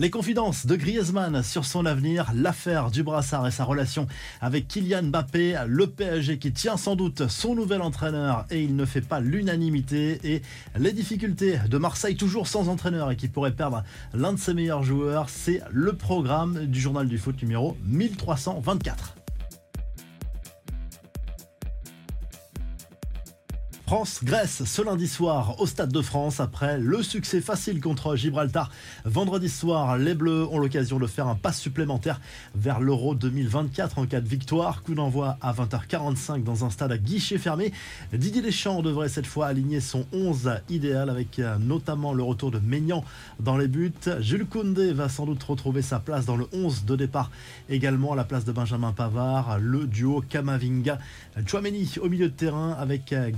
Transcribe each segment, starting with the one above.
Les confidences de Griezmann sur son avenir, l'affaire du brassard et sa relation avec Kylian Mbappé, le PSG qui tient sans doute son nouvel entraîneur et il ne fait pas l'unanimité et les difficultés de Marseille toujours sans entraîneur et qui pourrait perdre l'un de ses meilleurs joueurs, c'est le programme du journal du foot numéro 1324. France-Grèce ce lundi soir au Stade de France après le succès facile contre Gibraltar. Vendredi soir, les Bleus ont l'occasion de faire un pas supplémentaire vers l'Euro 2024 en cas de victoire. Coup d'envoi à 20h45 dans un stade à guichet fermé. Didier Deschamps devrait cette fois aligner son 11 idéal avec euh, notamment le retour de Maignan dans les buts. Jules Koundé va sans doute retrouver sa place dans le 11 de départ. Également à la place de Benjamin Pavard, le duo Kamavinga. Chouameni au milieu de terrain avec euh,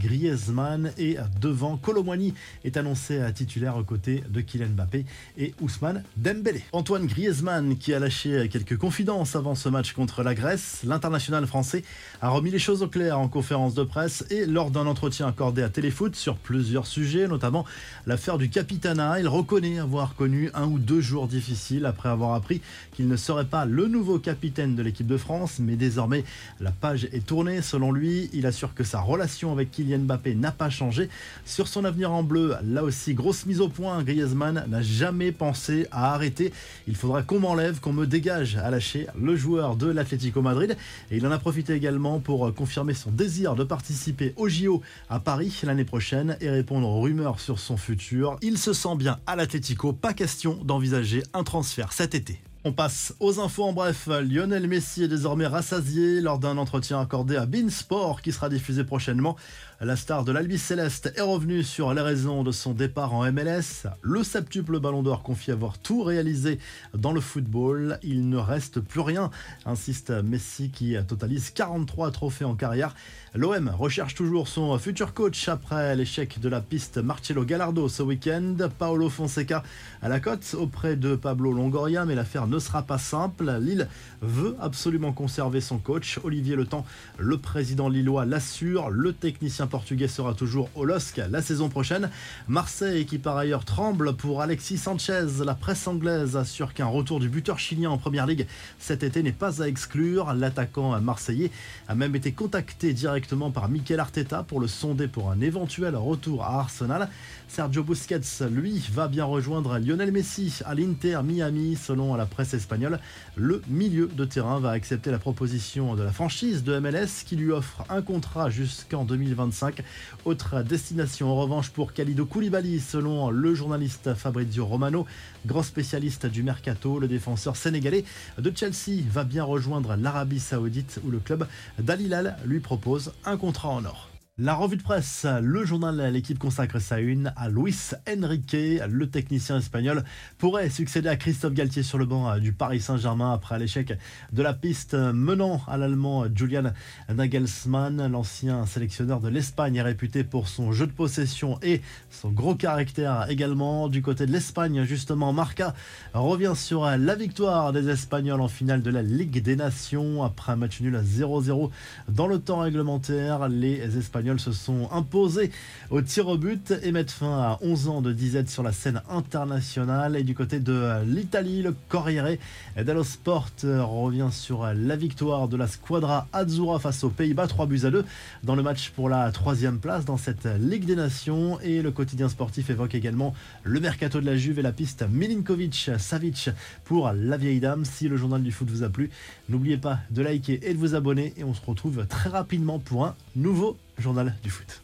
Et devant Colomwani est annoncé titulaire aux côtés de Kylian Mbappé et Ousmane Dembélé. Antoine Griezmann qui a lâché quelques confidences avant ce match contre la Grèce, l'international français a remis les choses au clair en conférence de presse et lors d'un entretien accordé à Téléfoot sur plusieurs sujets, notamment l'affaire du capitana. Il reconnaît avoir connu un ou deux jours difficiles après avoir appris qu'il ne serait pas le nouveau capitaine de l'équipe de France, mais désormais la page est tournée. Selon lui, il assure que sa relation avec Kylian Mbappé n'a pas changé. Sur son avenir en bleu, là aussi, grosse mise au point. Griezmann n'a jamais pensé à arrêter. Il faudra qu'on m'enlève, qu'on me dégage, à lâcher le joueur de l'Atlético Madrid. Et il en a profité également pour confirmer son désir de participer au JO à Paris l'année prochaine et répondre aux rumeurs sur son futur. Il se sent bien à l'Atlético, pas question d'envisager un transfert cet été. On passe aux infos en bref. Lionel Messi est désormais rassasié lors d'un entretien accordé à Beansport qui sera diffusé prochainement. La star de l'Albi Céleste est revenue sur les raisons de son départ en MLS. Le septuple ballon d'or confie avoir tout réalisé dans le football. Il ne reste plus rien, insiste Messi qui totalise 43 trophées en carrière. L'OM recherche toujours son futur coach après l'échec de la piste Marcelo Gallardo ce week-end. Paolo Fonseca à la cote auprès de Pablo Longoria, mais l'affaire ne sera pas simple. Lille veut absolument conserver son coach. Olivier Le Temps, le président lillois, l'assure. Le technicien portugais sera toujours au LOSC la saison prochaine. Marseille, qui par ailleurs tremble pour Alexis Sanchez, la presse anglaise assure qu'un retour du buteur chilien en première ligue cet été n'est pas à exclure. L'attaquant marseillais a même été contacté directement par Mikel Arteta pour le sonder pour un éventuel retour à Arsenal. Sergio Busquets, lui, va bien rejoindre Lionel Messi à l'Inter Miami, selon la presse espagnole. Le milieu de terrain va accepter la proposition de la franchise de MLS qui lui offre un contrat jusqu'en 2025 autre destination en revanche pour Khalido Koulibaly, selon le journaliste Fabrizio Romano, grand spécialiste du mercato, le défenseur sénégalais de Chelsea va bien rejoindre l'Arabie Saoudite où le club d'Al lui propose un contrat en or. La revue de presse, le journal L'équipe consacre sa une à Luis Enrique, le technicien espagnol, pourrait succéder à Christophe Galtier sur le banc du Paris Saint-Germain après l'échec de la piste menant à l'allemand Julian Nagelsmann. L'ancien sélectionneur de l'Espagne réputé pour son jeu de possession et son gros caractère également. Du côté de l'Espagne, justement, Marca revient sur la victoire des Espagnols en finale de la Ligue des Nations après un match nul à 0-0 dans le temps réglementaire. Les Espagnols se sont imposés au tir au but et mettent fin à 11 ans de disette sur la scène internationale. Et du côté de l'Italie, le Corriere dello Sport revient sur la victoire de la Squadra Azzurra face aux Pays-Bas, 3 buts à 2 dans le match pour la troisième place dans cette Ligue des Nations. Et le quotidien sportif évoque également le mercato de la Juve et la piste Milinkovic-Savic pour la vieille dame. Si le journal du foot vous a plu, n'oubliez pas de liker et de vous abonner. Et on se retrouve très rapidement pour un nouveau journal du foot.